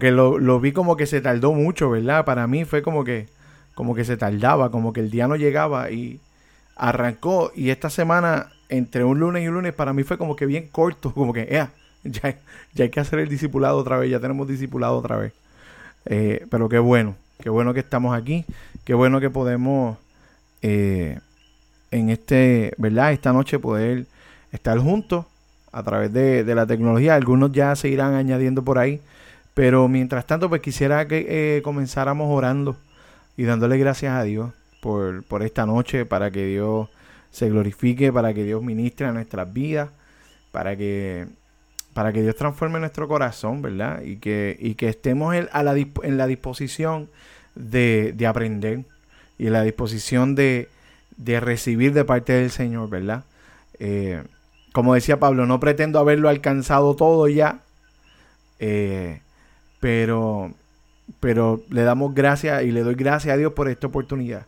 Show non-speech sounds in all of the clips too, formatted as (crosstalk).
que lo, lo, vi como que se tardó mucho, ¿verdad? Para mí fue como que, como que se tardaba, como que el día no llegaba y arrancó. Y esta semana, entre un lunes y un lunes, para mí fue como que bien corto, (laughs) como que, ya, ya hay que hacer el discipulado otra vez, ya tenemos discipulado otra vez. Eh, pero qué bueno, qué bueno que estamos aquí, qué bueno que podemos eh, en este, ¿verdad? Esta noche poder estar juntos a través de, la tecnología. Algunos ya se irán añadiendo por ahí. Pero mientras tanto, pues quisiera que eh, comenzáramos orando y dándole gracias a Dios por, por esta noche, para que Dios se glorifique, para que Dios ministre a nuestras vidas, para que, para que Dios transforme nuestro corazón, ¿verdad? Y que, y que estemos en, a la, en la disposición de, de, aprender y en la disposición de, de recibir de parte del Señor, ¿verdad? Eh, como decía Pablo, no pretendo haberlo alcanzado todo ya, eh, pero, pero le damos gracias y le doy gracias a Dios por esta oportunidad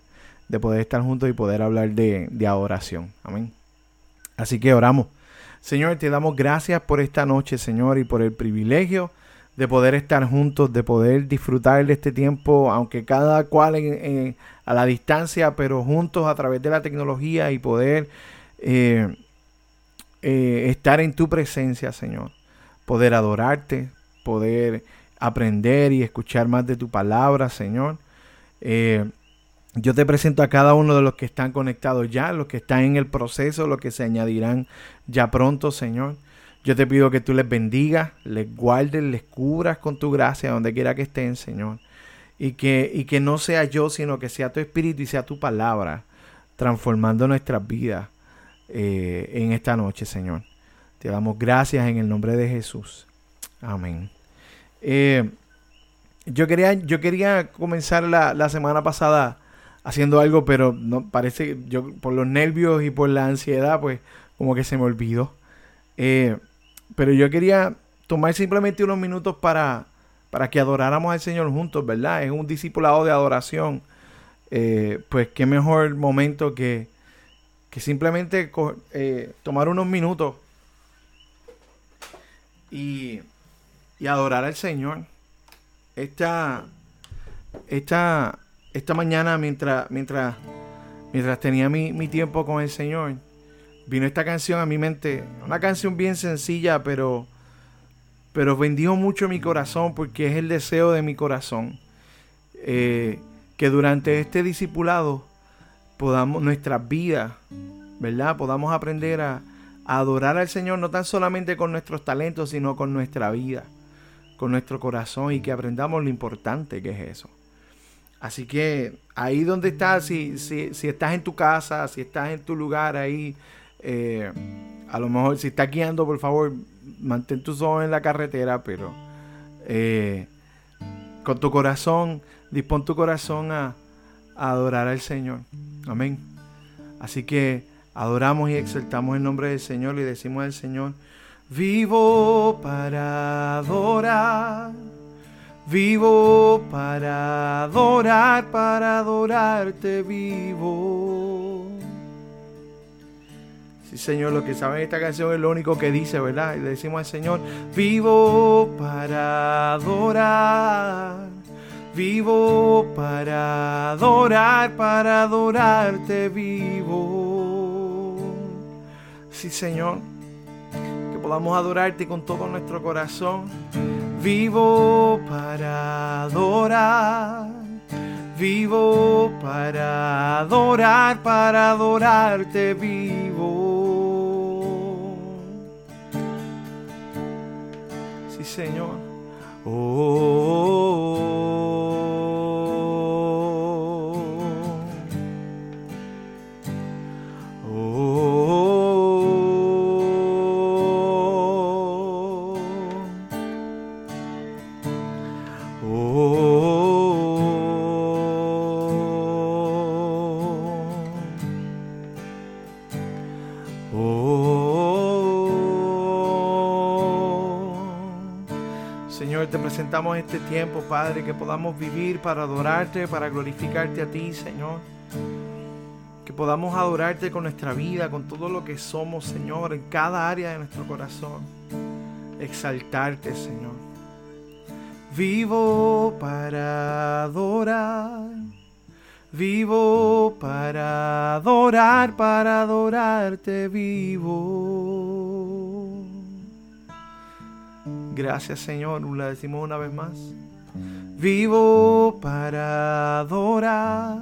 de poder estar juntos y poder hablar de, de adoración. Amén. Así que oramos. Señor, te damos gracias por esta noche, Señor, y por el privilegio de poder estar juntos, de poder disfrutar de este tiempo, aunque cada cual a la distancia, pero juntos a través de la tecnología y poder eh, eh, estar en tu presencia, Señor. Poder adorarte, poder aprender y escuchar más de tu palabra, Señor. Eh, yo te presento a cada uno de los que están conectados ya, los que están en el proceso, los que se añadirán ya pronto, Señor. Yo te pido que tú les bendigas, les guardes, les cubras con tu gracia donde quiera que estén, Señor. Y que, y que no sea yo, sino que sea tu espíritu y sea tu palabra transformando nuestras vidas eh, en esta noche, Señor. Te damos gracias en el nombre de Jesús. Amén. Eh, yo, quería, yo quería comenzar la, semana pasada haciendo algo, pero no parece yo por los nervios y por la ansiedad, pues como que se me olvidó. Eh, pero yo quería tomar simplemente unos minutos para, para que adoráramos al Señor juntos, ¿verdad? Es un discipulado de adoración. pues qué mejor momento que, que simplemente eh, tomar unos minutos y, y, adorar al Señor. Esta, esta, esta mañana, mientras, mientras, mientras tenía mi, mi tiempo con el Señor, vino esta canción a mi mente. Una canción bien sencilla, pero, pero bendijo mucho mi corazón porque es el deseo de mi corazón. Eh, que durante este discipulado podamos, nuestras vidas, ¿verdad? Podamos aprender a, adorar al Señor no tan solamente con nuestros talentos, sino con nuestra vida, con nuestro corazón y que aprendamos lo importante que es eso. Así que ahí donde estás, si, si, si estás en tu casa, si estás en tu lugar ahí, eh, a lo mejor si estás guiando, por favor, mantén tus ojos en la carretera, pero eh, con tu corazón, dispón tu corazón a, adorar al Señor. Amén. Así que adoramos y exaltamos el nombre del Señor y decimos al Señor, vivo para adorar. Vivo para adorar, para adorarte vivo. Sí, Señor, lo que saben esta canción es lo único que dice, ¿verdad? Y le decimos al Señor, vivo para adorar Vivo para adorar, para adorarte vivo. Sí, Señor, podamos adorarte con todo nuestro corazón. Vivo para adorar. Vivo para adorar, para adorarte vivo. Sí, Señor. oh. Presentamos este tiempo, Padre, que podamos vivir para adorarte, para glorificarte a ti, Señor. Que podamos adorarte con nuestra vida, con todo lo que somos, Señor, en cada área de nuestro corazón. Exaltarte, Señor. Vivo para adorar. Vivo para adorar, para adorarte vivo. Gracias Señor, la decimos una vez más. Vivo para adorar.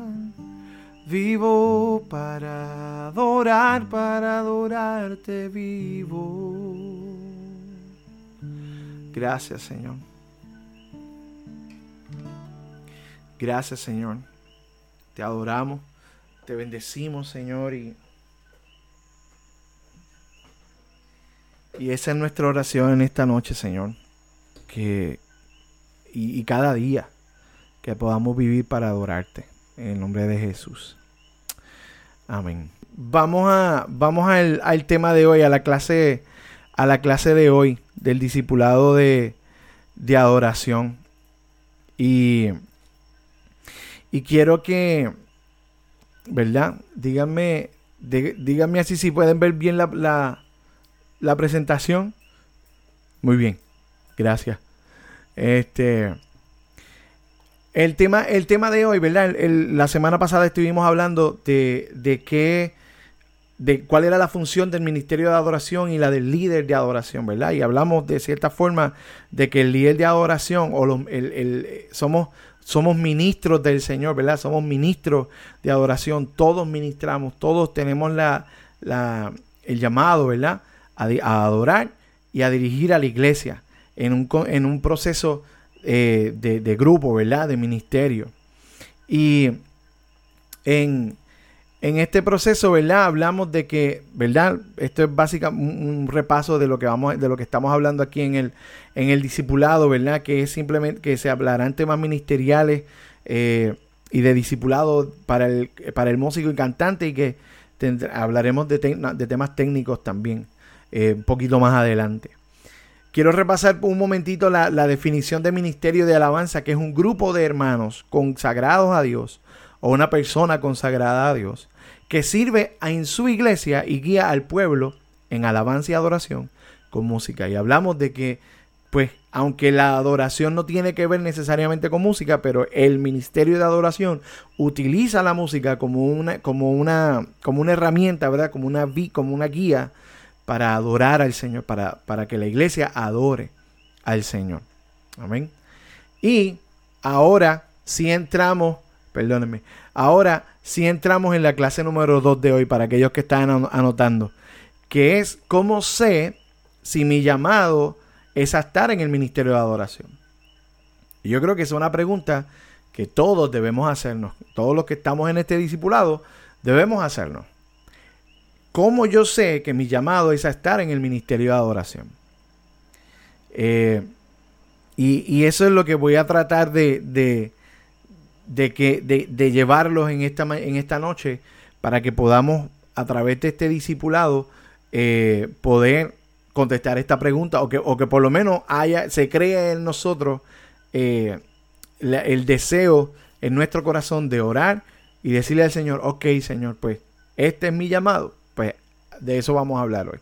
Vivo para adorar, para adorarte vivo. Gracias Señor. Gracias, Señor. Te adoramos, te bendecimos, Señor, y, y esa es nuestra oración en esta noche, Señor. Que, y, cada día que podamos vivir para adorarte. En el nombre de Jesús. Amén. Vamos a vamos al, al, tema de hoy, a la clase a la clase de hoy del discipulado de, de adoración. Y y quiero que, ¿verdad? Díganme, díganme así si pueden ver bien la, la, presentación. Muy bien, gracias. Este, el tema, el tema de hoy, ¿verdad? la semana pasada estuvimos hablando de, de qué, de cuál era la función del ministerio de adoración y la del líder de adoración, ¿verdad? Y hablamos de cierta forma de que el líder de adoración o el, el, somos somos ministros del Señor, ¿verdad? Somos ministros de adoración, todos ministramos, todos tenemos la, el llamado, ¿verdad? A, adorar y a dirigir a la iglesia en un, en un proceso eh, de, grupo, ¿verdad? De ministerio. Y en, en este proceso, ¿verdad? Hablamos de que, ¿verdad? Esto es básicamente un, repaso de lo que vamos, de lo que estamos hablando aquí en el, en el discipulado, ¿verdad? Que es simplemente que se hablarán temas ministeriales eh, y de discipulado para el, para el músico y cantante y que hablaremos de, de, temas técnicos también eh, un poquito más adelante. Quiero repasar un momentito la, definición de ministerio de alabanza, que es un grupo de hermanos consagrados a Dios o una persona consagrada a Dios que sirve en su iglesia y guía al pueblo en alabanza y adoración con música. Y hablamos de que, pues, aunque la adoración no tiene que ver necesariamente con música, pero el ministerio de adoración utiliza la música como una, como una, como una herramienta, ¿verdad? Como una, como una guía para adorar al Señor, para, para que la iglesia adore al Señor. Amén. Y ahora si entramos perdónenme. Ahora si entramos en la clase número 2 de hoy para aquellos que están anotando, que es cómo sé si mi llamado es a estar en el ministerio de adoración. Y yo creo que es una pregunta que todos debemos hacernos, todos los que estamos en este discipulado debemos hacernos. ¿Cómo yo sé que mi llamado es a estar en el ministerio de adoración? Eh, y, eso es lo que voy a tratar de, de, que, de, llevarlos en esta, en esta noche para que podamos, a través de este discipulado, eh, poder contestar esta pregunta o que, o que por lo menos haya, se crea en nosotros eh, el deseo en nuestro corazón de orar y decirle al Señor, ok Señor, pues este es mi llamado, de eso vamos a hablar hoy.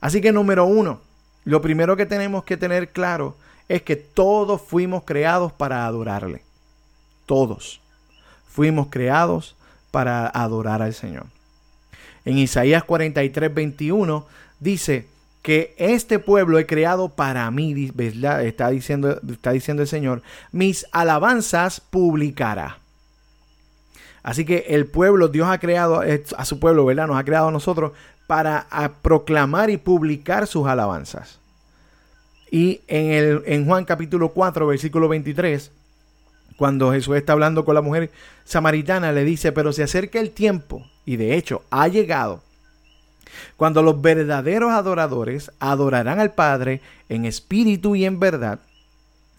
Así que número uno, lo primero que tenemos que tener claro es que todos fuimos creados para adorarle. Todos fuimos creados para adorar al Señor. En Isaías 43, 21 dice que este pueblo he creado para mí, Está diciendo, está diciendo el Señor, mis alabanzas publicará. Así que el pueblo, Dios ha creado a su pueblo, ¿verdad? Nos ha creado a nosotros para proclamar y publicar sus alabanzas. Y en, el, en Juan capítulo 4, versículo 23, cuando Jesús está hablando con la mujer samaritana, le dice, pero se acerca el tiempo, y de hecho ha llegado, cuando los verdaderos adoradores adorarán al Padre en espíritu y en verdad,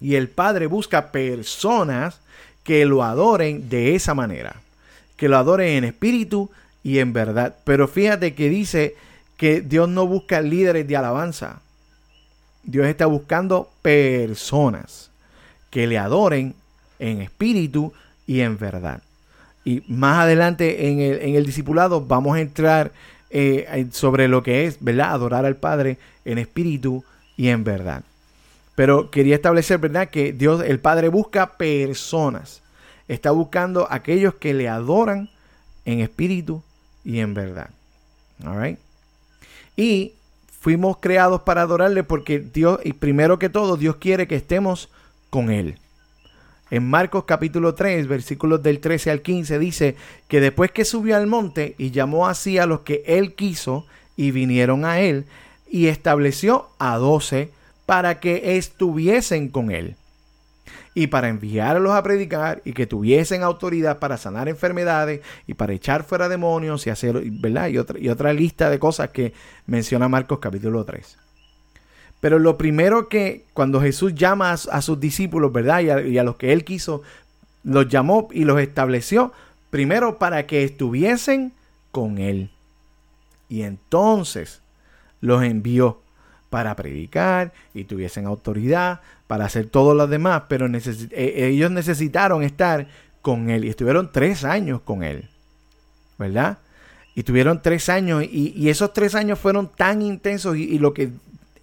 y el Padre busca personas que lo adoren de esa manera, que lo adoren en espíritu y en verdad. Pero fíjate que dice que Dios no busca líderes de alabanza. Dios está buscando personas que le adoren en espíritu y en verdad. Y más adelante en el, en el discipulado vamos a entrar eh, sobre lo que es, ¿verdad? Adorar al Padre en espíritu y en verdad. Pero quería establecer, ¿verdad? Que Dios, el Padre busca personas. Está buscando aquellos que le adoran en espíritu y en verdad. All Y fuimos creados para adorarle porque Dios, y primero que todo, Dios quiere que estemos con Él. En Marcos capítulo 3, versículos del 13 al 15, dice que después que subió al monte y llamó así a los que Él quiso y vinieron a Él, y estableció a doce para que estuviesen con Él y para enviarlos a predicar y que tuviesen autoridad para sanar enfermedades y para echar fuera demonios y hacer, ¿verdad? Y otra, y otra lista de cosas que menciona Marcos capítulo 3. Pero lo primero que cuando Jesús llama a, sus discípulos, ¿verdad? Y a, y a los que él quiso, los llamó y los estableció primero para que estuviesen con él. Y entonces los envió para predicar y tuviesen autoridad para hacer todo lo demás, pero e, ellos necesitaron estar con él y estuvieron tres años con él, ¿verdad? Y tuvieron tres años y, esos tres años fueron tan intensos y, lo que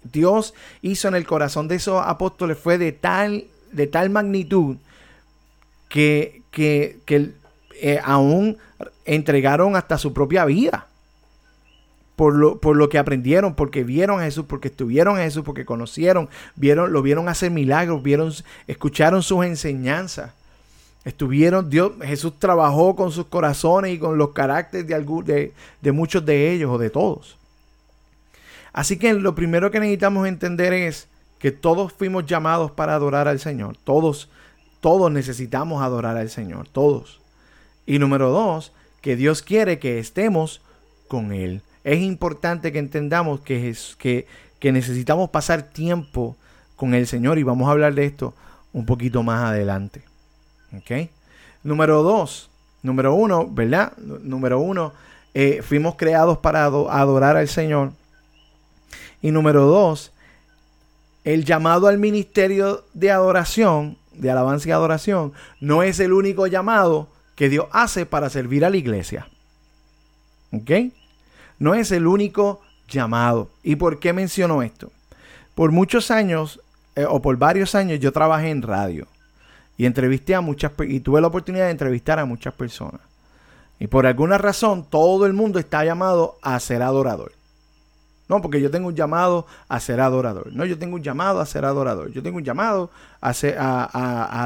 Dios hizo en el corazón de esos apóstoles fue de tal, de tal magnitud que, que, eh, aún entregaron hasta su propia vida por lo, por lo que aprendieron, porque vieron a Jesús, porque estuvieron a Jesús, porque conocieron, vieron, lo vieron hacer milagros, vieron, escucharon sus enseñanzas. Estuvieron, Dios, Jesús trabajó con sus corazones y con los caracteres de, de, de muchos de ellos o de todos. Así que lo primero que necesitamos entender es que todos fuimos llamados para adorar al Señor. Todos, todos necesitamos adorar al Señor, todos. Y número dos, que Dios quiere que estemos con Él es importante que entendamos que, es, que, que necesitamos pasar tiempo con el Señor y vamos a hablar de esto un poquito más adelante. ¿Ok? Número dos, número uno, ¿verdad? Número uno, eh, fuimos creados para adorar al Señor. Y número dos, el llamado al ministerio de adoración, de alabanza y adoración, no es el único llamado que Dios hace para servir a la iglesia. ¿Ok? No es el único llamado. ¿Y por qué menciono esto? Por muchos años, eh, o por varios años, yo trabajé en radio. Y entrevisté a muchas y tuve la oportunidad de entrevistar a muchas personas. Y por alguna razón, todo el mundo está llamado a ser adorador. No, porque yo tengo un llamado a ser adorador. No, yo tengo un llamado a ser adorador. Yo tengo un llamado a,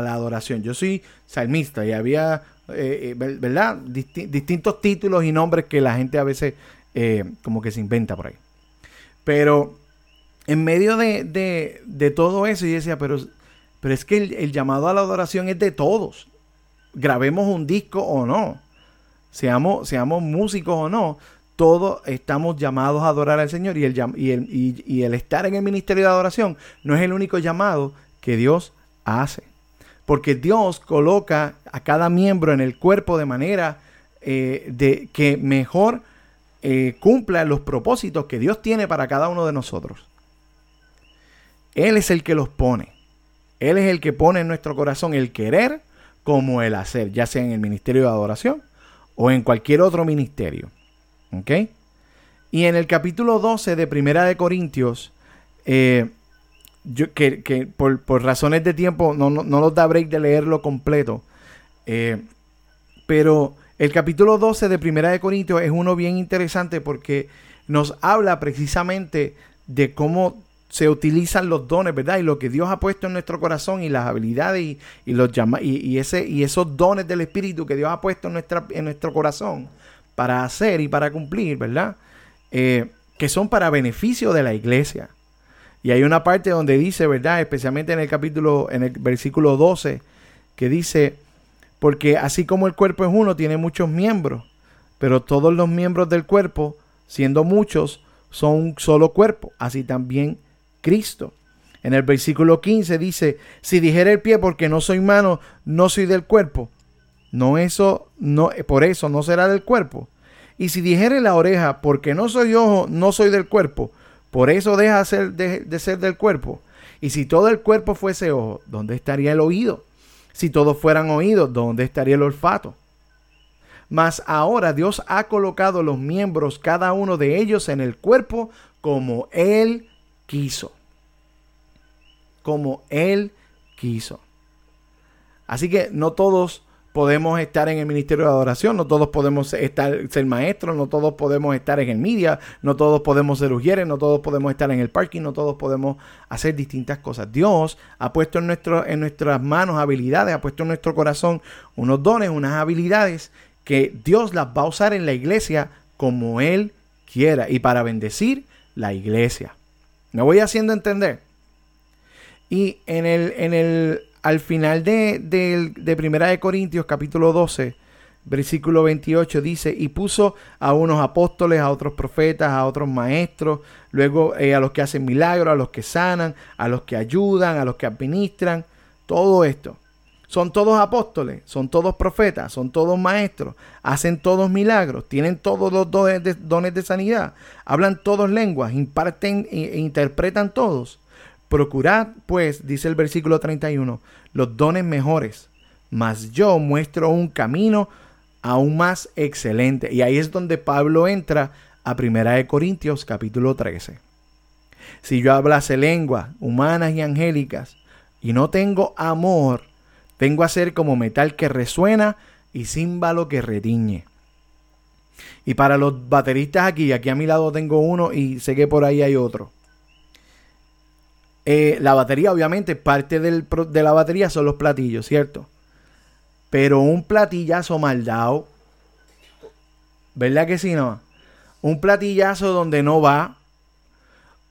la adoración. Yo soy salmista y había, eh, eh, ¿verdad? distintos títulos y nombres que la gente a veces eh, como que se inventa por ahí. Pero en medio de, todo eso, yo decía, pero, pero es que el, llamado a la adoración es de todos. Grabemos un disco o no, seamos, seamos músicos o no, todos estamos llamados a adorar al Señor y el, y, el, y el estar en el ministerio de adoración no es el único llamado que Dios hace. Porque Dios coloca a cada miembro en el cuerpo de manera eh, de que mejor eh, cumpla los propósitos que Dios tiene para cada uno de nosotros. Él es el que los pone. Él es el que pone en nuestro corazón el querer como el hacer, ya sea en el ministerio de adoración o en cualquier otro ministerio. ¿Ok? Y en el capítulo 12 de Primera de Corintios, eh, yo, que, por, razones de tiempo no, no, nos da break de leerlo completo, eh, pero el capítulo 12 de Primera de Corintios es uno bien interesante porque nos habla precisamente de cómo se utilizan los dones, ¿verdad? Y lo que Dios ha puesto en nuestro corazón y las habilidades y, los y, ese, y esos dones del Espíritu que Dios ha puesto en, nuestra, en nuestro corazón para hacer y para cumplir, ¿verdad? Eh, que son para beneficio de la iglesia. Y hay una parte donde dice, ¿verdad? Especialmente en el capítulo, en el versículo 12, que dice, porque así como el cuerpo es uno, tiene muchos miembros, pero todos los miembros del cuerpo, siendo muchos, son un solo cuerpo, así también Cristo. En el versículo 15 dice, si dijera el pie porque no soy mano, no soy del cuerpo, no eso, no, por eso no será del cuerpo. Y si dijere la oreja porque no soy ojo, no soy del cuerpo, por eso deja de, de ser del cuerpo. Y si todo el cuerpo fuese ojo, ¿dónde estaría el oído? Si todos fueran oídos, ¿dónde estaría el olfato? Mas ahora Dios ha colocado los miembros, cada uno de ellos, en el cuerpo como Él quiso. como Él quiso. Así que no todos podemos estar en el ministerio de adoración, no todos podemos estar, ser maestros, no todos podemos estar en el media, no todos podemos ser ujieres, no todos podemos estar en el parking, no todos podemos hacer distintas cosas. Dios ha puesto en, nuestro, en nuestras manos habilidades, ha puesto en nuestro corazón unos dones, unas habilidades que Dios las va a usar en la iglesia como Él quiera y para bendecir la iglesia. Me voy haciendo entender. Y en el, en el al final de, de, Primera de Corintios capítulo 12, versículo 28 dice, y puso a unos apóstoles, a otros profetas, a otros maestros, luego eh, a los que hacen milagros, a los que sanan, a los que ayudan, a los que administran, todo esto. Son todos apóstoles, son todos profetas, son todos maestros, hacen todos milagros, tienen todos los dones de, dones de sanidad, hablan todos lenguas, imparten e interpretan todos. Procurad, pues, dice el versículo 31, los dones mejores, mas yo muestro un camino aún más excelente. Y ahí es donde Pablo entra a Primera de Corintios capítulo 13. Si yo hablase lenguas humanas y angélicas y no tengo amor, vengo a ser como metal que resuena y címbalo que retiñe. Y para los bateristas aquí, aquí a mi lado tengo uno y sé que por ahí hay otro. Eh, la batería, obviamente, parte de la batería son los platillos, ¿cierto? Pero un platillazo mal dado, ¿verdad que sí, no? Un platillazo donde no va,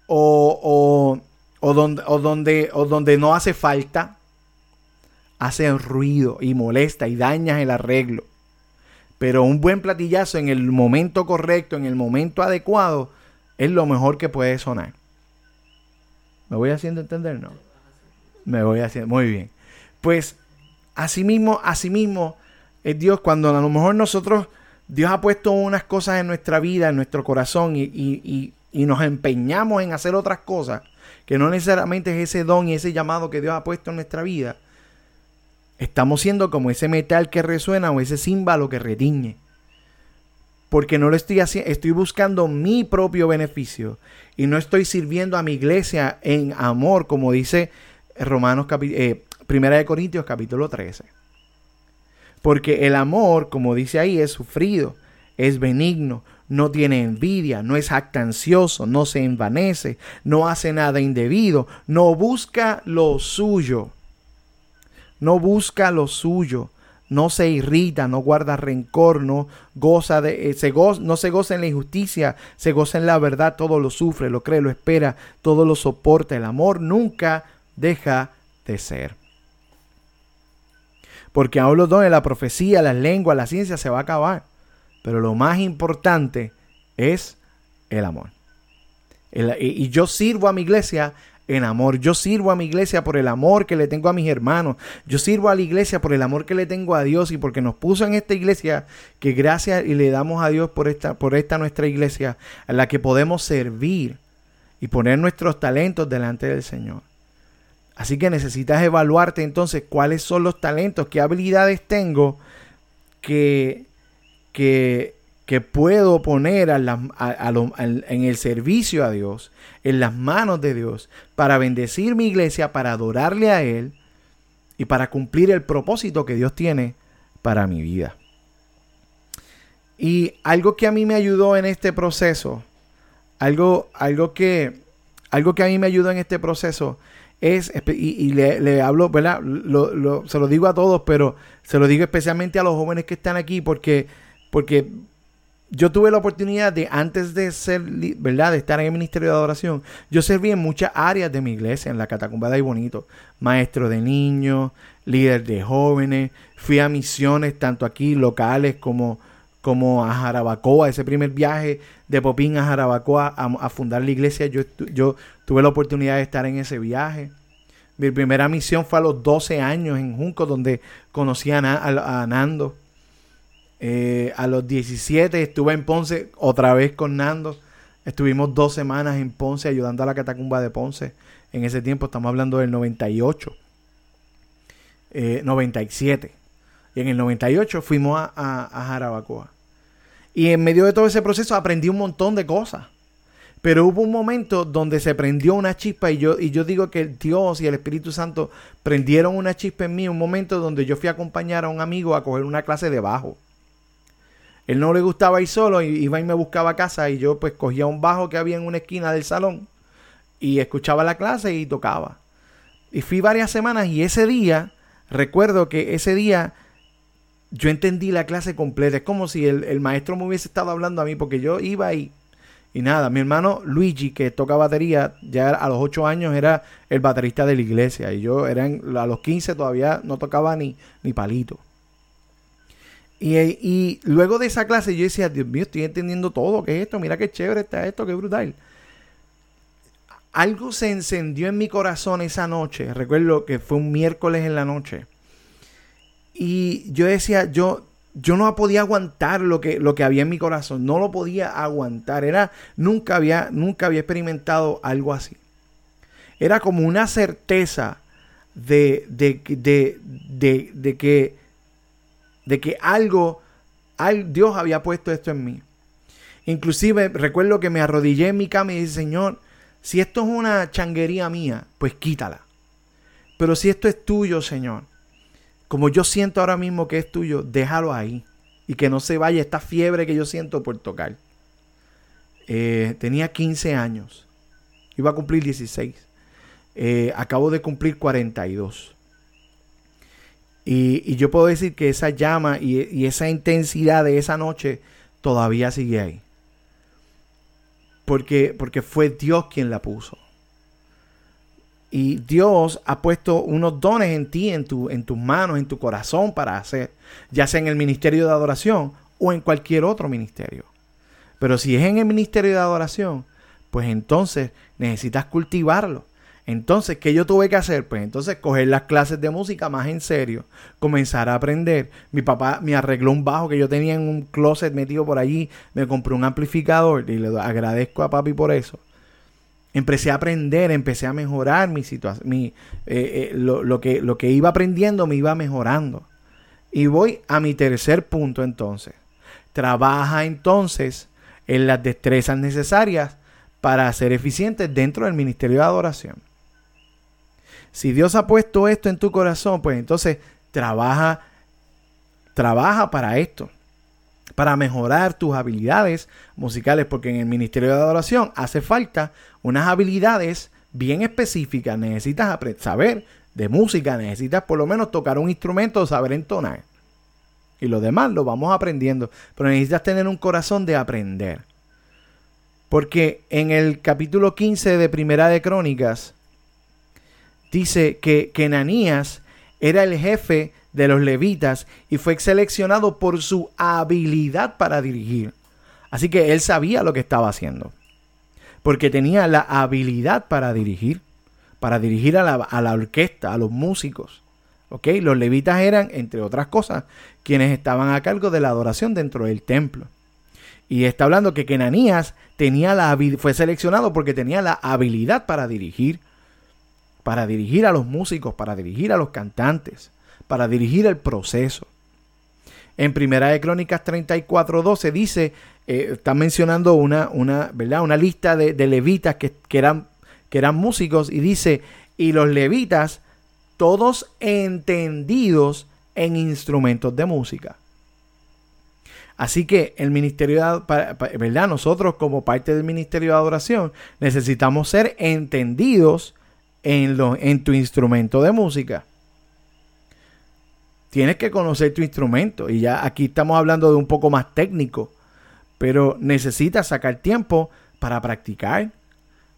o, o, donde, o, donde, o donde no hace falta, hace ruido y molesta y daña el arreglo. Pero un buen platillazo en el momento correcto, en el momento adecuado, es lo mejor que puede sonar. ¿Me voy haciendo entender? No. Me voy haciendo. Muy bien. Pues, asimismo, asimismo, es Dios cuando a lo mejor nosotros, Dios ha puesto unas cosas en nuestra vida, en nuestro corazón, y, nos empeñamos en hacer otras cosas, que no necesariamente es ese don y ese llamado que Dios ha puesto en nuestra vida. Estamos siendo como ese metal que resuena o ese címbalo que retiñe porque no lo estoy haciendo, estoy buscando mi propio beneficio y no estoy sirviendo a mi iglesia en amor, como dice Romanos eh, de Corintios capítulo 13. Porque el amor, como dice ahí, es sufrido, es benigno, no tiene envidia, no es actancioso, no se envanece, no hace nada indebido, no busca lo suyo, no busca lo suyo, no se irrita, no guarda rencor, no goza de, eh, se no se goza en la injusticia, se goza en la verdad, todo lo sufre, lo cree, lo espera, todo lo soporta. El amor nunca deja de ser. Porque aún los dones, la profecía, las lenguas, la ciencia se va a acabar. Pero lo más importante es el amor. y yo sirvo a mi iglesia en amor. Yo sirvo a mi iglesia por el amor que le tengo a mis hermanos. Yo sirvo a la iglesia por el amor que le tengo a Dios y porque nos puso en esta iglesia que gracias y le damos a Dios por esta, por esta nuestra iglesia en la que podemos servir y poner nuestros talentos delante del Señor. Así que necesitas evaluarte entonces cuáles son los talentos, qué habilidades tengo que, que, que puedo poner en el servicio a Dios, en las manos de Dios, para bendecir mi iglesia, para adorarle a Él y para cumplir el propósito que Dios tiene para mi vida. Y algo que a mí me ayudó en este proceso, algo, algo, que, algo que a mí me ayudó en este proceso es, y, le, hablo, ¿verdad? se lo digo a todos, pero se lo digo especialmente a los jóvenes que están aquí, porque, porque yo tuve la oportunidad de, antes de ser, ¿verdad? De estar en el Ministerio de Adoración, yo serví en muchas áreas de mi iglesia, en la Catacumba de Bonito. Maestro de niños, líder de jóvenes, fui a misiones, tanto aquí locales como, como a Jarabacoa, ese primer viaje de Popín a Jarabacoa a, fundar la iglesia, yo, yo tuve la oportunidad de estar en ese viaje. Mi primera misión fue a los 12 años en Junco, donde conocí a, a Nando. Eh, a los 17 estuve en Ponce otra vez con Nando. Estuvimos dos semanas en Ponce ayudando a la catacumba de Ponce. En ese tiempo estamos hablando del 98. 97. Eh, y en el 98 fuimos a, a, Jarabacoa. Y en medio de todo ese proceso aprendí un montón de cosas. Pero hubo un momento donde se prendió una chispa y yo, y yo digo que Dios y el Espíritu Santo prendieron una chispa en mí, un momento donde yo fui a acompañar a un amigo a coger una clase de bajo. Él no le gustaba ir solo, iba y me buscaba casa y yo pues cogía un bajo que había en una esquina del salón y escuchaba la clase y tocaba. Y fui varias semanas y ese día, recuerdo que ese día yo entendí la clase completa. Es como si el, maestro me hubiese estado hablando a mí porque yo iba y, y nada, mi hermano Luigi, que toca batería, ya a los 8 años era el baterista de la iglesia y yo eran, a los 15 todavía no tocaba ni, ni palito. Y, luego de esa clase yo decía, Dios mío, estoy entendiendo todo, ¿qué es esto? Mira qué chévere está esto, qué brutal algo se encendió en mi corazón esa noche. Recuerdo que fue un miércoles en la noche. Y yo decía, yo, yo no podía aguantar lo que, lo que había en mi corazón. No lo podía aguantar. Era, nunca había, nunca había experimentado algo así. Era como una certeza de, de, de, de que, de que algo, Dios había puesto esto en mí. Inclusive recuerdo que me arrodillé en mi cama y dije, Señor, si esto es una changuería mía, pues quítala. Pero si esto es tuyo, Señor, como yo siento ahora mismo que es tuyo, déjalo ahí. Y que no se vaya esta fiebre que yo siento por tocar. Eh, tenía 15 años. Iba a cumplir 16. Eh, acabo de cumplir 42. Y, yo puedo decir que esa llama y, esa intensidad de esa noche todavía sigue ahí porque, porque fue Dios quien la puso. Y Dios ha puesto unos dones en ti, en, tu, en tus manos, en tu corazón para hacer, ya sea en el ministerio de adoración o en cualquier otro ministerio. Pero si es en el ministerio de adoración, pues entonces necesitas cultivarlo. Entonces, ¿qué yo tuve que hacer? Pues entonces coger las clases de música más en serio, comenzar a aprender. Mi papá me arregló un bajo que yo tenía en un closet metido por allí, me compró un amplificador y le agradezco a papi por eso. Empecé a aprender, empecé a mejorar mi situación, mi, eh, eh, lo, que, lo que iba aprendiendo me iba mejorando. Y voy a mi tercer punto entonces. Trabaja entonces en las destrezas necesarias para ser eficientes dentro del ministerio de adoración. Si Dios ha puesto esto en tu corazón, pues entonces trabaja, trabaja para esto, para mejorar tus habilidades musicales, porque en el ministerio de adoración hace falta unas habilidades bien específicas. Necesitas saber de música, necesitas por lo menos tocar un instrumento o saber entonar. Y lo demás lo vamos aprendiendo, pero necesitas tener un corazón de aprender. Porque en el capítulo 15 de Primera de Crónicas, dice que, que era el jefe de los levitas y fue seleccionado por su habilidad para dirigir. Así que él sabía lo que estaba haciendo. Porque tenía la habilidad para dirigir, para dirigir a la, orquesta, a los músicos. ¿Ok? Los levitas eran, entre otras cosas, quienes estaban a cargo de la adoración dentro del templo. Y está hablando que Kenanías tenía la fue seleccionado porque tenía la habilidad para dirigir para dirigir a los músicos, para dirigir a los cantantes, para dirigir el proceso. En Primera de Crónicas 34.12 dice, eh, está mencionando una, una, ¿verdad? una lista de, levitas que, eran, que eran músicos y dice, y los levitas, todos entendidos en instrumentos de música. Así que el ministerio de ¿verdad? Nosotros como parte del ministerio de adoración necesitamos ser entendidos en, tu instrumento de música. Tienes que conocer tu instrumento y ya aquí estamos hablando de un poco más técnico, pero necesitas sacar tiempo para practicar.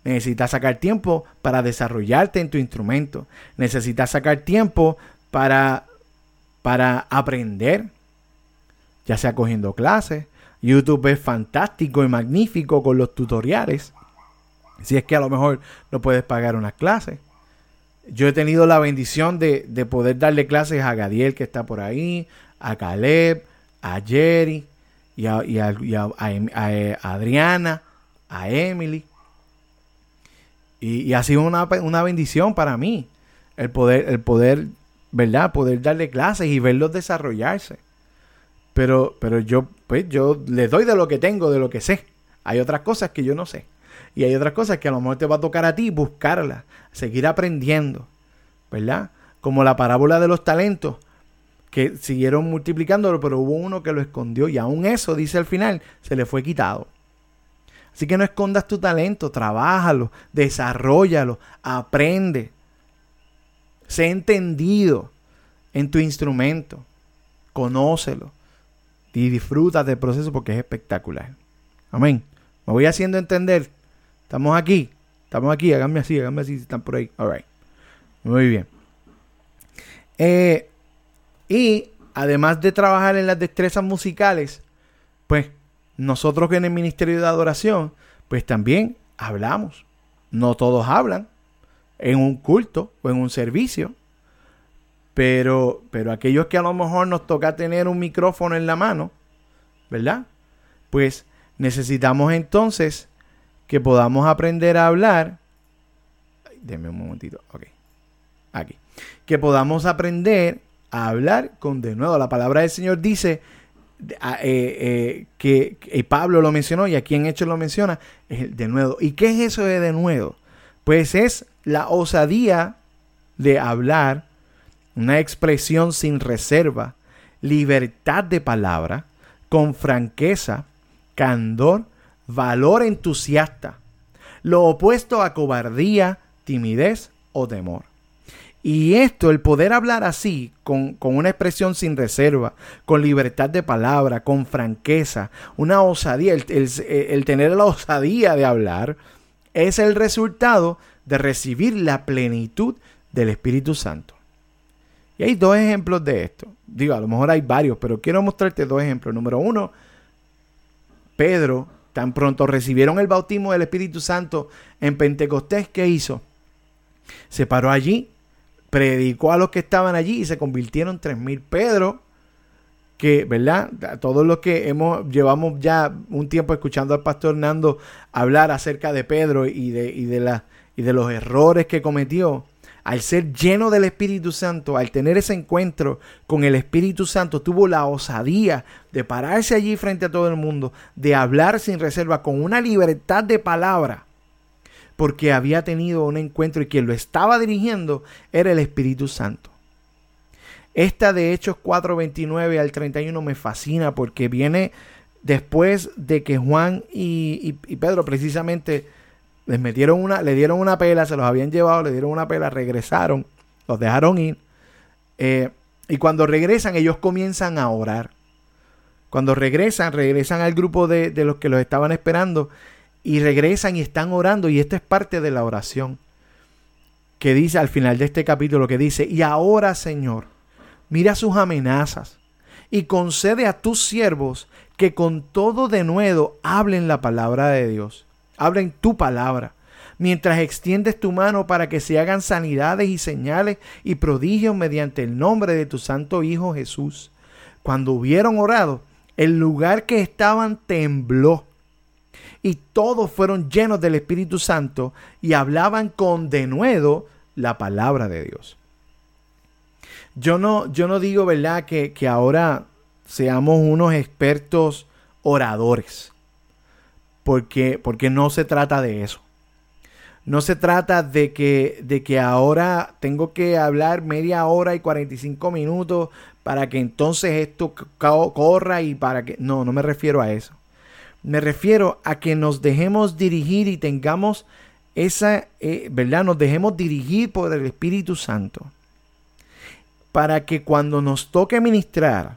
Necesitas sacar tiempo para desarrollarte en tu instrumento. Necesitas sacar tiempo para, para aprender, ya sea cogiendo clases. YouTube es fantástico y magnífico con los tutoriales. Si es que a lo mejor no puedes pagar unas clases. Yo he tenido la bendición de, poder darle clases a Gadiel que está por ahí, a Caleb, a Jerry y a, Adriana, a Emily. Y, ha sido una, bendición para mí el poder, el poder, ¿verdad? Poder darle clases y verlos desarrollarse. Pero, pero yo, pues yo les doy de lo que tengo, de lo que sé. Hay otras cosas que yo no sé. Y hay otras cosas que a lo mejor te va a tocar a ti buscarlas, seguir aprendiendo, ¿verdad? Como la parábola de los talentos, que siguieron multiplicándolo, pero hubo uno que lo escondió y aún eso, dice al final, se le fue quitado. Así que no escondas tu talento, trabájalo, desarrollalo, aprende. Sé entendido en tu instrumento, conócelo y disfruta del proceso porque es espectacular. Amén. Me voy haciendo entender. Estamos aquí. Estamos aquí. Háganme así, háganme así si están por ahí. All right. Muy bien. Eh, y además de trabajar en las destrezas musicales, pues nosotros que en el ministerio de adoración, pues también hablamos. No todos hablan en un culto o en un servicio. Pero, pero aquellos que a lo mejor nos toca tener un micrófono en la mano, ¿verdad? Pues necesitamos entonces que podamos aprender a hablar. Deme un momentito. Ok. Aquí. Que podamos aprender a hablar con de nuevo. La palabra del Señor dice eh, eh, que, Pablo lo mencionó y aquí en Hechos lo menciona, es de nuevo. ¿Y qué es eso de de nuevo? Pues es la osadía de hablar, una expresión sin reserva, libertad de palabra, con franqueza, candor, valor entusiasta, lo opuesto a cobardía, timidez o temor. Y esto, el poder hablar así, con, una expresión sin reserva, con libertad de palabra, con franqueza, una osadía, el, el, tener la osadía de hablar, es el resultado de recibir la plenitud del Espíritu Santo. Y hay dos ejemplos de esto. Digo, a lo mejor hay varios, pero quiero mostrarte dos ejemplos. Número uno, Pedro, tan pronto recibieron el bautismo del Espíritu Santo en Pentecostés, ¿qué hizo? Se paró allí predicó a los que estaban allí y se convirtieron tres mil. Pedro, que, ¿verdad? Todos los que hemos, llevamos ya un tiempo escuchando al pastor Nando hablar acerca de Pedro y de, y de, la, y de los errores que cometió, al ser lleno del Espíritu Santo, al tener ese encuentro con el Espíritu Santo, tuvo la osadía de pararse allí frente a todo el mundo, de hablar sin reserva, con una libertad de palabra porque había tenido un encuentro y quien lo estaba dirigiendo era el Espíritu Santo. Esta de Hechos 4:29 al 31 me fascina porque viene después de que Juan y, Pedro precisamente les metieron una, le dieron una pela, se los habían llevado, le dieron una pela, regresaron, los dejaron ir. Eh, y cuando regresan, ellos comienzan a orar. Cuando regresan, regresan al grupo de, de los que los estaban esperando y regresan y están orando y esto es parte de la oración que dice al final de este capítulo que dice, y ahora Señor, mira sus amenazas y concede a tus siervos que con todo denuedo hablen la palabra de Dios, hablen tu palabra, mientras extiendes tu mano para que se hagan sanidades y señales y prodigios mediante el nombre de tu santo Hijo Jesús. Cuando hubieron orado, el lugar que estaban tembló y todos fueron llenos del Espíritu Santo y hablaban con denuedo la palabra de Dios. Yo no, yo no digo, ¿verdad?, que, que ahora seamos unos expertos oradores, porque, porque no se trata de eso. No se trata de que, de que ahora tengo que hablar media hora y 45 minutos para que entonces esto corra y para que... No, no me refiero a eso. Me refiero a que nos dejemos dirigir y tengamos esa, eh, ¿verdad? Nos dejemos dirigir por el Espíritu Santo. Para que cuando nos toque ministrar,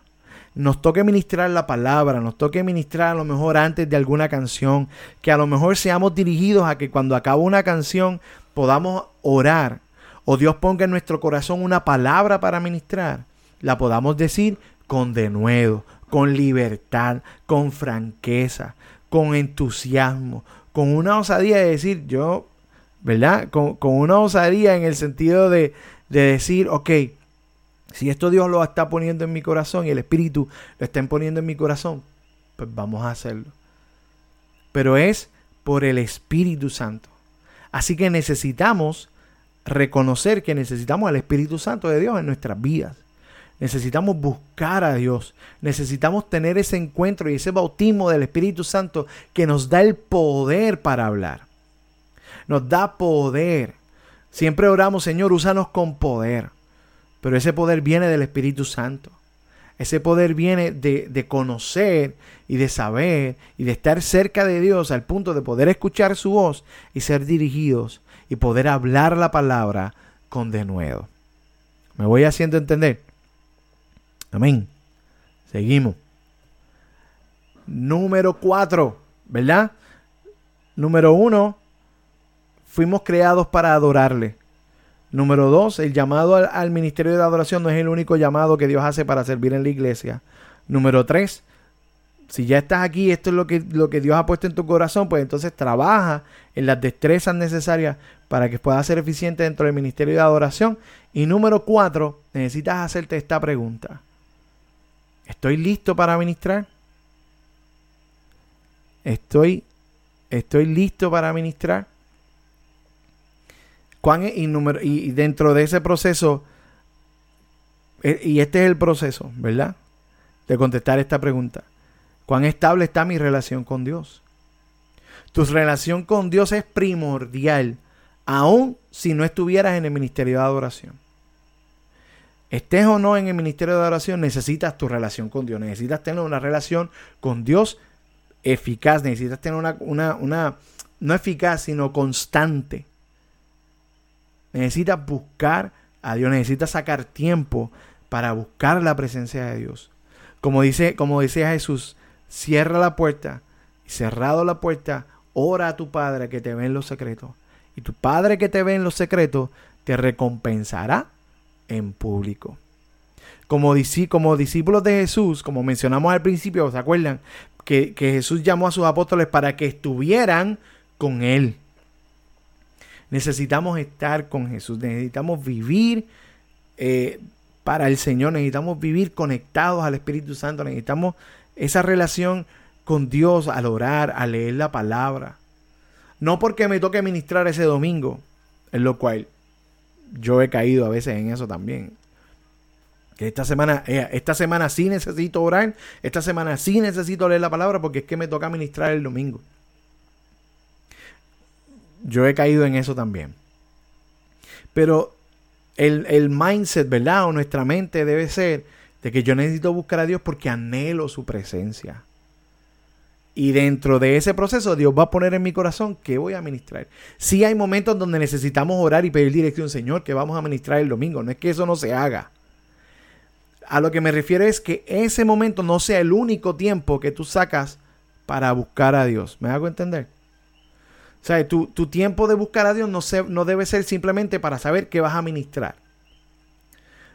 nos toque ministrar la palabra, nos toque ministrar a lo mejor antes de alguna canción, que a lo mejor seamos dirigidos a que cuando acaba una canción podamos orar o Dios ponga en nuestro corazón una palabra para ministrar, la podamos decir con denuedo, con libertad, con franqueza, con entusiasmo, con una osadía de decir, yo, ¿verdad? Con, una osadía en el sentido de, de decir, ok, si esto Dios lo está poniendo en mi corazón y el Espíritu lo está poniendo en mi corazón, pues vamos a hacerlo. Pero es por el Espíritu Santo. Así que necesitamos reconocer que necesitamos al Espíritu Santo de Dios en nuestras vidas. Necesitamos buscar a Dios. Necesitamos tener ese encuentro y ese bautismo del Espíritu Santo que nos da el poder para hablar. nos da poder. Siempre oramos, Señor, úsanos con poder. Pero ese poder viene del Espíritu Santo. Ese poder viene de, de, conocer y de saber y de estar cerca de Dios al punto de poder escuchar su voz y ser dirigidos y poder hablar la palabra con denuedo. ¿Me voy haciendo entender? Amén. Seguimos. Número cuatro, ¿verdad? Número uno, fuimos creados para adorarle. Número dos, el llamado al, ministerio de adoración no es el único llamado que Dios hace para servir en la iglesia. Número tres, si ya estás aquí, esto es lo que, lo que Dios ha puesto en tu corazón, pues entonces trabaja en las destrezas necesarias para que puedas ser eficiente dentro del ministerio de adoración. Y número cuatro, necesitas hacerte esta pregunta. ¿Estoy listo para ministrar? ¿Estoy, estoy listo para ministrar? Y, dentro de ese proceso, e, y este es el proceso, ¿verdad? De contestar esta pregunta. ¿Cuán estable está mi relación con Dios? Tu relación con Dios es primordial, aun si no estuvieras en el ministerio de adoración. Estés o no en el ministerio de adoración, necesitas tu relación con Dios. Necesitas tener una relación con Dios eficaz. Necesitas tener una, una, una no eficaz, sino constante. Necesitas buscar a Dios, necesitas sacar tiempo para buscar la presencia de Dios. Como dice, como decía Jesús, cierra la puerta y cerrado la puerta, ora a tu Padre que te ve en los secretos. Y tu Padre que te ve en los secretos te recompensará en público. Como, como discípulos de Jesús, como mencionamos al principio, ¿se acuerdan? Que Jesús llamó a sus apóstoles para que estuvieran con Él. Necesitamos estar con Jesús, necesitamos vivir eh, para el Señor, necesitamos vivir conectados al Espíritu Santo, necesitamos esa relación con Dios al orar, a leer la palabra. No porque me toque ministrar ese domingo, en lo cual yo he caído a veces en eso también. Que esta semana, eh, esta semana sí necesito orar, esta semana sí necesito leer la palabra porque es que me toca ministrar el domingo. Yo he caído en eso también. Pero el, mindset, ¿verdad? O nuestra mente debe ser de que yo necesito buscar a Dios porque anhelo su presencia. Y dentro de ese proceso, Dios va a poner en mi corazón que voy a ministrar. Sí hay momentos donde necesitamos orar y pedir dirección, Señor, que vamos a ministrar el domingo. No es que eso no se haga. A lo que me refiero es que ese momento no sea el único tiempo que tú sacas para buscar a Dios. ¿Me hago entender? Sea, tu, tiempo de buscar a Dios no, no debe ser simplemente para saber qué vas a ministrar,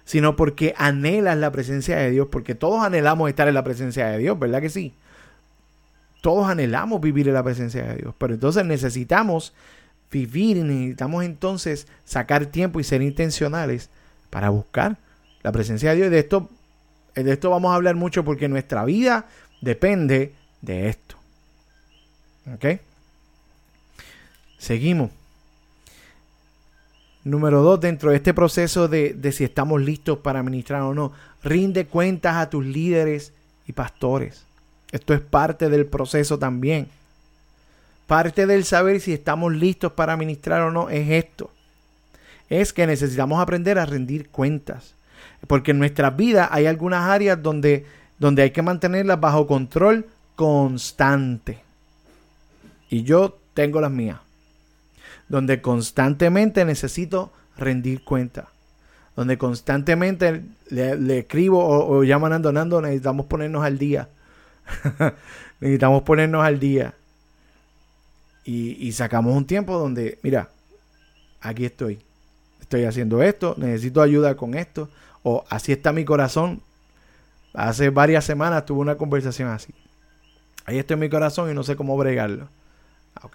sino porque anhelas la presencia de Dios, porque todos anhelamos estar en la presencia de Dios, ¿verdad que sí? Todos anhelamos vivir en la presencia de Dios, pero entonces necesitamos vivir y necesitamos entonces sacar tiempo y ser intencionales para buscar la presencia de Dios. Y de esto, de esto vamos a hablar mucho porque nuestra vida depende de esto. ¿Ok? Seguimos. Número dos, dentro de este proceso de, si estamos listos para ministrar o no, rinde cuentas a tus líderes y pastores. Esto es parte del proceso también. Parte del saber si estamos listos para ministrar o no es esto. Es que necesitamos aprender a rendir cuentas. Porque en nuestras vidas hay algunas áreas donde, donde hay que mantenerlas bajo control constante. Y yo tengo las mías donde constantemente necesito rendir cuenta, donde constantemente le, escribo o, llaman ando, Nando, necesitamos ponernos al día. (laughs) necesitamos ponernos al día. Y, sacamos un tiempo donde, mira, aquí estoy. Estoy haciendo esto, necesito ayuda con esto. O así está mi corazón. Hace varias semanas tuve una conversación así. Ahí está en mi corazón y no sé cómo bregarlo. Ah,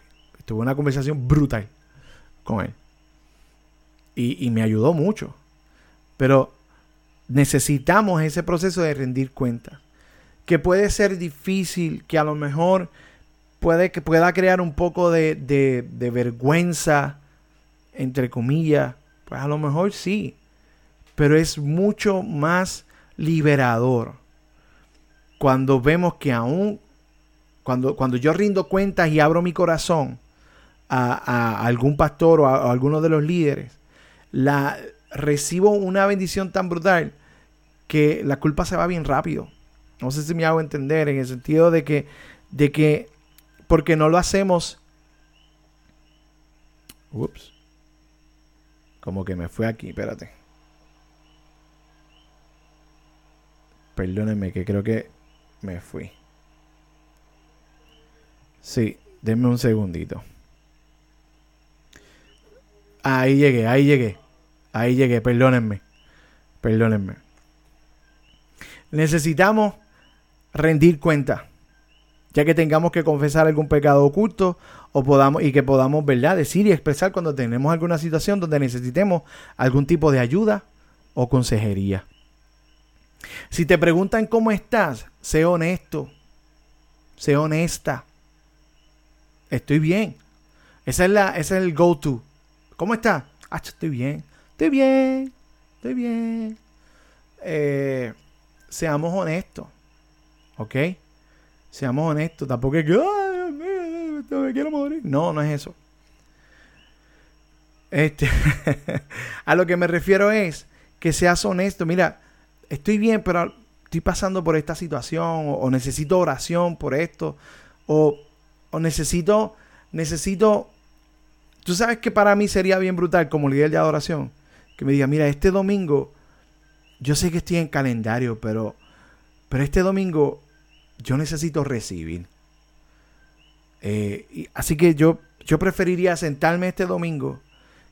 tuve una conversación brutal con él. Y, me ayudó mucho. Pero necesitamos ese proceso de rendir cuenta. Que puede ser difícil, que a lo mejor puede que pueda crear un poco de, de vergüenza, entre comillas. Pues a lo mejor sí. Pero es mucho más liberador cuando vemos que aún, cuando, cuando yo rindo cuentas y abro mi corazón, a, algún pastor o a, alguno de los líderes, la, recibo una bendición tan brutal que la culpa se va bien rápido. No sé si me hago entender en el sentido de que, de que porque no lo hacemos. Ups. Como que me fue aquí, espérate. Perdónenme que creo que me fui. Sí, denme un segundito. Ahí llegué, ahí llegué. Ahí llegué, perdónenme. Perdónenme. Necesitamos rendir cuenta, ya que tengamos que confesar algún pecado oculto o podamos y que podamos, ¿verdad?, decir y expresar cuando tenemos alguna situación donde necesitemos algún tipo de ayuda o consejería. Si te preguntan cómo estás, sé honesto. Sé honesta. Estoy bien. Esa es la, ese es el go-to. ¿Cómo estás? Ah, estoy bien. Estoy bien. Estoy bien. Eh, seamos honestos. ¿Ok? Seamos honestos. Tampoco es que, ay, me quiero morir. No, no es eso. Este, (laughs) a lo que me refiero es que seas honesto. Mira, estoy bien, pero estoy pasando por esta situación, o, necesito oración por esto, o, o, necesito, necesito, tú sabes que para mí sería bien brutal como líder de adoración, que me diga, mira, este domingo, yo sé que estoy en calendario, pero, pero este domingo yo necesito recibir. Eh, así que yo, yo preferiría sentarme este domingo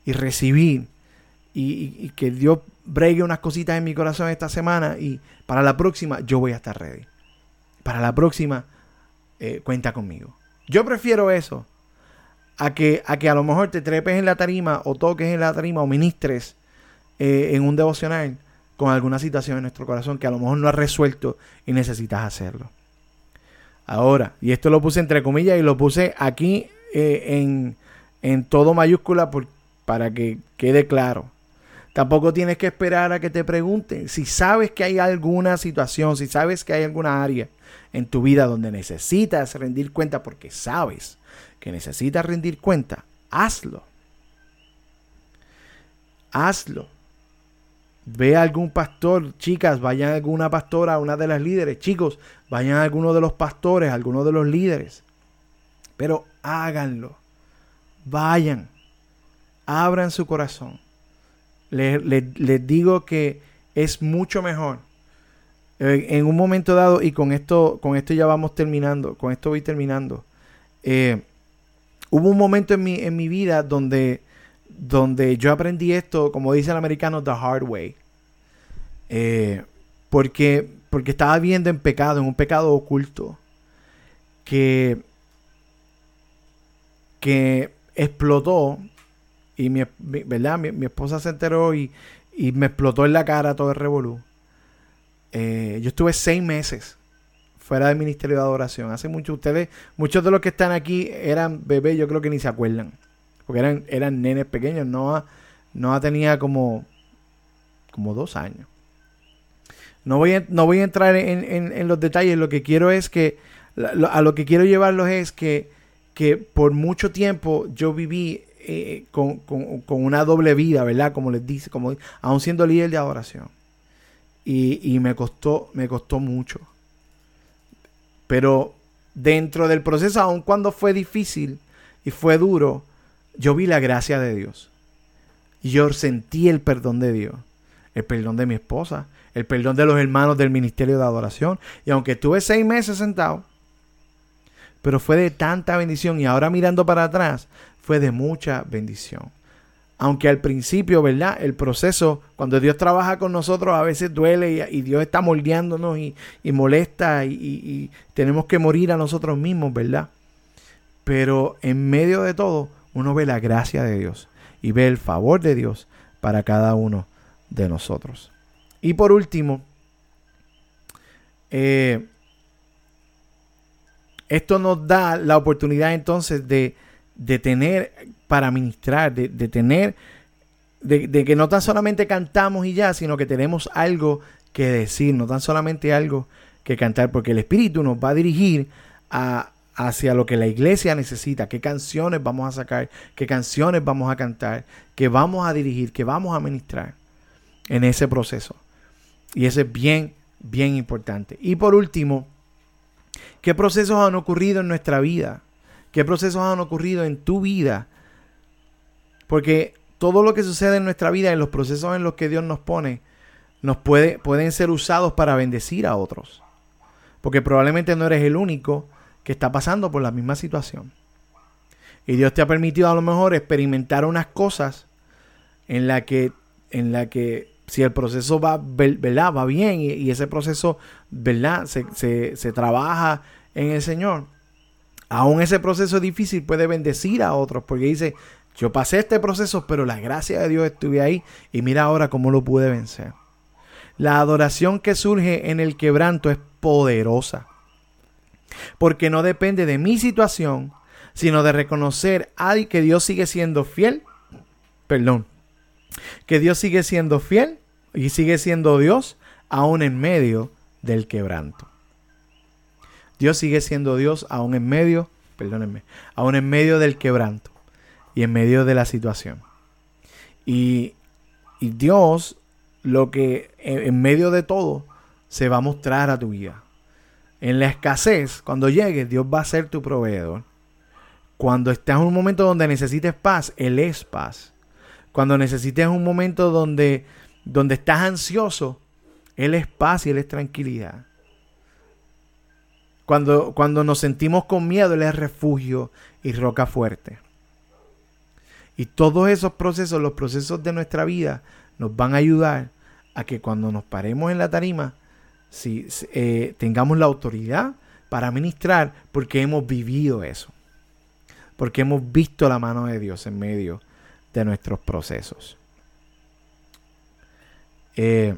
y recibir y, que Dios bregue unas cositas en mi corazón esta semana y para la próxima yo voy a estar ready. Para la próxima eh, cuenta conmigo. Yo prefiero eso a que, a que a lo mejor te trepes en la tarima o toques en la tarima o ministres eh, en un devocional con alguna situación en nuestro corazón que a lo mejor no has resuelto y necesitas hacerlo. Ahora, y esto lo puse entre comillas y lo puse aquí eh, en, en todo mayúscula por, para que quede claro. Tampoco tienes que esperar a que te pregunten. Si sabes que hay alguna situación, si sabes que hay alguna área en tu vida donde necesitas rendir cuenta porque sabes que necesitas rendir cuenta, hazlo. Hazlo. Ve a algún pastor, chicas, vayan a alguna pastora, a una de las líderes. Chicos, vayan a alguno de los pastores, alguno de los líderes. Pero háganlo. Vayan. Abran su corazón les, digo que es mucho mejor. En un momento dado, y con esto, con esto ya vamos terminando, con esto voy terminando. Eh, hubo un momento en mi, en mi vida donde, donde yo aprendí esto, como dice el americano, the hard way. Eh, porque, porque estaba viendo en pecado, en un pecado oculto, que, que explotó y mi, ¿verdad? Mi, esposa se enteró y, me explotó en la cara todo el revolú. Eh, yo estuve seis meses fuera del ministerio de adoración. Hace mucho, ustedes, muchos de los que están aquí eran bebés, yo creo que ni se acuerdan. Porque eran, eran nenes pequeños. no no tenía como, como dos años. No voy a, no voy a entrar en, los detalles. Lo que quiero es que, a lo que quiero llevarlos es que, que por mucho tiempo yo viví eh, con, una doble vida, ¿verdad? Como les dice, como aún siendo líder de adoración. Y, me costó, me costó mucho. Pero dentro del proceso, aun cuando fue difícil y fue duro, yo vi la gracia de Dios. Y yo sentí el perdón de Dios. El perdón de mi esposa. El perdón de los hermanos del ministerio de adoración. Y aunque estuve seis meses sentado, pero fue de tanta bendición. Y ahora mirando para atrás, fue de mucha bendición. Aunque al principio, ¿verdad? El proceso, cuando Dios trabaja con nosotros, a veces duele y, Dios está moldeándonos y, molesta y, tenemos que morir a nosotros mismos, ¿verdad? Pero en medio de todo, uno ve la gracia de Dios y ve el favor de Dios para cada uno de nosotros. Y por último, eh, esto nos da la oportunidad entonces de de tener para ministrar, de, tener, de, que no tan solamente cantamos y ya, sino que tenemos algo que decir, no tan solamente algo que cantar, porque el Espíritu nos va a dirigir a, hacia lo que la iglesia necesita, qué canciones vamos a sacar, qué canciones vamos a cantar, qué vamos a dirigir, qué vamos a ministrar en ese proceso. Y eso es bien, bien importante. Y por último, ¿qué procesos han ocurrido en nuestra vida? ¿Qué procesos han ocurrido en tu vida? Porque todo lo que sucede en nuestra vida, en los procesos en los que Dios nos pone, nos puede, pueden ser usados para bendecir a otros. Porque probablemente no eres el único que está pasando por la misma situación. Y Dios te ha permitido a lo mejor experimentar unas cosas en la que, en la que si el proceso va, ¿verdad? va bien y, ese proceso ¿verdad? Se, se, trabaja en el Señor, aún ese proceso difícil puede bendecir a otros porque dice, yo pasé este proceso, pero la gracia de Dios estuve ahí y mira ahora cómo lo pude vencer. La adoración que surge en el quebranto es poderosa porque no depende de mi situación, sino de reconocer que Dios sigue siendo fiel, perdón, que Dios sigue siendo fiel y sigue siendo Dios aún en medio del quebranto. Dios sigue siendo Dios aún en medio, perdónenme, aún en medio del quebranto y en medio de la situación. Y, y Dios, lo que en medio de todo, se va a mostrar a tu vida. En la escasez, cuando llegues, Dios va a ser tu proveedor. Cuando estés en un momento donde necesites paz, Él es paz. Cuando necesites un momento donde, donde estás ansioso, Él es paz y Él es tranquilidad. Cuando, cuando nos sentimos con miedo, Él es refugio y roca fuerte. Y todos esos procesos, los procesos de nuestra vida, nos van a ayudar a que cuando nos paremos en la tarima, si, eh, tengamos la autoridad para ministrar porque hemos vivido eso. Porque hemos visto la mano de Dios en medio de nuestros procesos. Eh,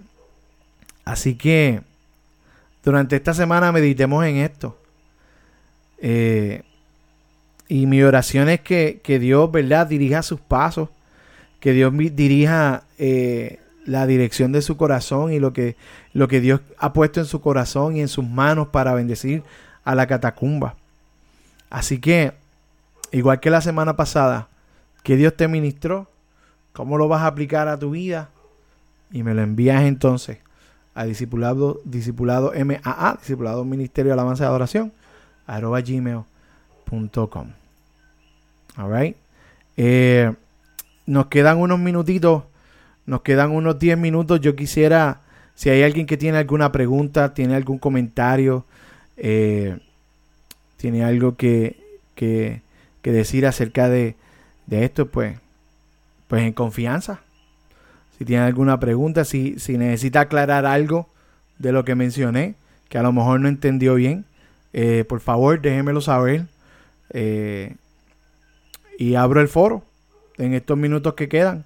así que durante esta semana meditemos en esto. Eh, y mi oración es que, Dios, ¿verdad?, dirija sus pasos. Que Dios dirija la dirección de su corazón y lo que, lo que Dios ha puesto en su corazón y en sus manos para bendecir a la catacumba. Así que, igual que la semana pasada, que Dios te ministró, cómo lo vas a aplicar a tu vida y me lo envías entonces a discipulado, discipulado MAA, discipulado Ministerio de Alabanza y Adoración, arroba gmail.com. Alright. Eh, nos quedan unos minutitos nos quedan unos 10 minutos. Yo quisiera, si hay alguien que tiene alguna pregunta, tiene algún comentario, eh, tiene algo que, que, decir acerca de, esto, pues, pues en confianza. Si tiene alguna pregunta, si, si necesita aclarar algo de lo que mencioné, que a lo mejor no entendió bien, eh, por favor déjemelo saber. Eh, y abro el foro en estos minutos que quedan.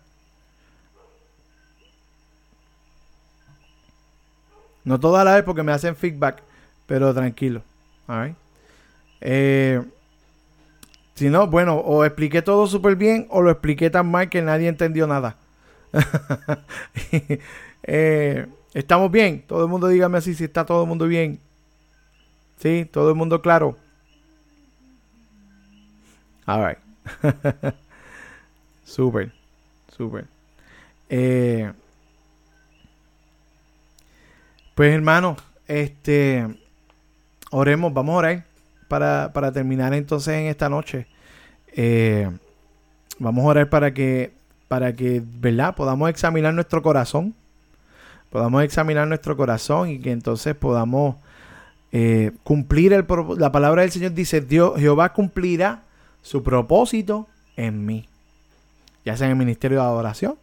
No toda la vez porque me hacen feedback, pero tranquilo. Eh, si no, bueno, o expliqué todo súper bien o lo expliqué tan mal que nadie entendió nada. (laughs) Eh, ¿Estamos bien? Todo el mundo dígame así si está todo el mundo bien. ¿Sí? ¿Todo el mundo claro? All right. (laughs) súper, súper. Eh, pues hermano, este, oremos, vamos a orar para, terminar entonces en esta noche. Eh, vamos a orar para que, para que, ¿verdad? Podamos examinar nuestro corazón. Podamos examinar nuestro corazón y que entonces podamos eh, cumplir el la palabra del Señor dice Dios Jehová cumplirá su propósito en mí ya sea en el ministerio de adoración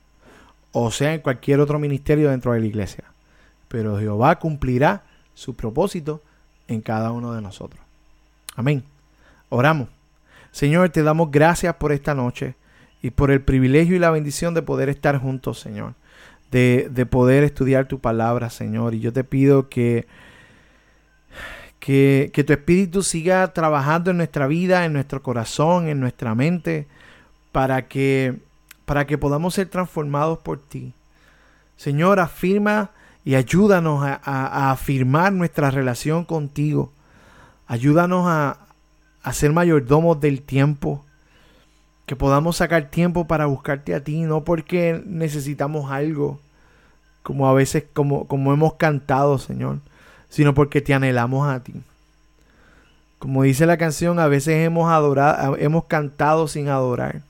o sea en cualquier otro ministerio dentro de la iglesia pero Jehová cumplirá su propósito en cada uno de nosotros. Amén. Oramos. Señor, te damos gracias por esta noche y por el privilegio y la bendición de poder estar juntos, Señor. De, de poder estudiar tu palabra, Señor. Y yo te pido que, que, que tu Espíritu siga trabajando en nuestra vida, en nuestro corazón, en nuestra mente, para que, para que podamos ser transformados por ti. Señor, afirma y ayúdanos a, afirmar nuestra relación contigo. Ayúdanos a, a ser mayordomos del tiempo. Que podamos sacar tiempo para buscarte a ti, no porque necesitamos algo, como a veces, como, como hemos cantado, Señor, sino porque te anhelamos a ti. Como dice la canción, a veces hemos adorado, hemos cantado sin adorar.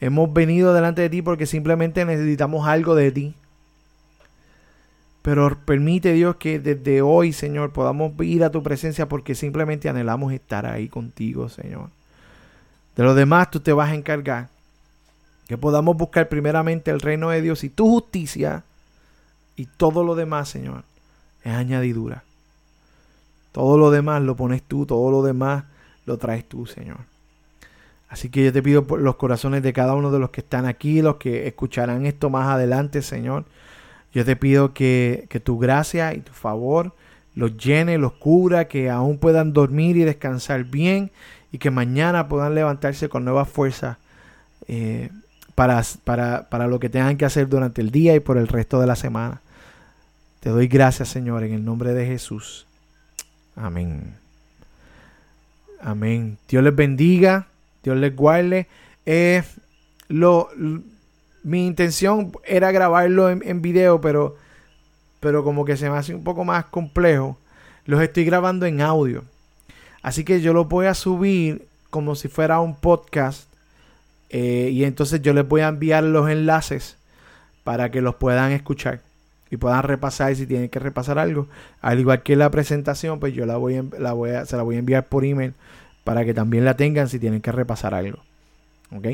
Hemos venido delante de ti porque simplemente necesitamos algo de ti. Pero permite Dios que desde hoy, Señor, podamos ir a tu presencia porque simplemente anhelamos estar ahí contigo, Señor. De lo demás tú te vas a encargar. Que podamos buscar primeramente el reino de Dios y tu justicia y todo lo demás, Señor, es añadidura. Todo lo demás lo pones tú, todo lo demás lo traes tú, Señor. Así que yo te pido por los corazones de cada uno de los que están aquí, los que escucharán esto más adelante, Señor. Yo te pido que, tu gracia y tu favor los llene, los cubra, que aún puedan dormir y descansar bien y que mañana puedan levantarse con nuevas fuerzas eh, para, para, para lo que tengan que hacer durante el día y por el resto de la semana. Te doy gracias, Señor, en el nombre de Jesús. Amén. Amén. Dios les bendiga. Dios les guarde. Eh, lo, mi intención era grabarlo en, video, pero, pero como que se me hace un poco más complejo. Los estoy grabando en audio. Así que yo los voy a subir como si fuera un podcast. Eh, y entonces yo les voy a enviar los enlaces para que los puedan escuchar y puedan repasar si tienen que repasar algo. Al igual que la presentación, pues yo la voy, la voy a, se la voy a enviar por email para que también la tengan si tienen que repasar algo. ¿Ok?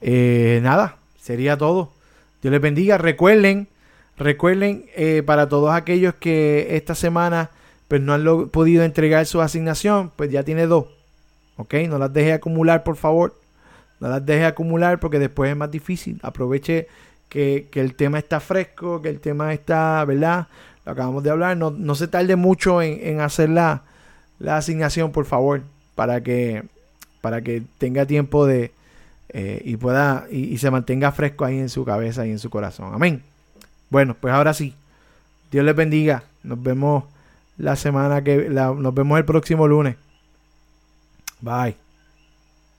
Eh, nada, sería todo. Dios les bendiga. Recuerden, recuerden eh, para todos aquellos que esta semana pues no han podido entregar su asignación, pues ya tiene dos. ¿Ok? No las deje acumular, por favor. No las deje acumular porque después es más difícil. Aproveche que, el tema está fresco, que el tema está, ¿verdad? Lo acabamos de hablar. No, se tarde mucho en, hacer la, la asignación, por favor para que, para que tenga tiempo de eh, y pueda y, se mantenga fresco ahí en su cabeza y en su corazón. Amén. Bueno, pues ahora sí. Dios les bendiga. Nos vemos la semana que nos vemos el próximo lunes. Bye.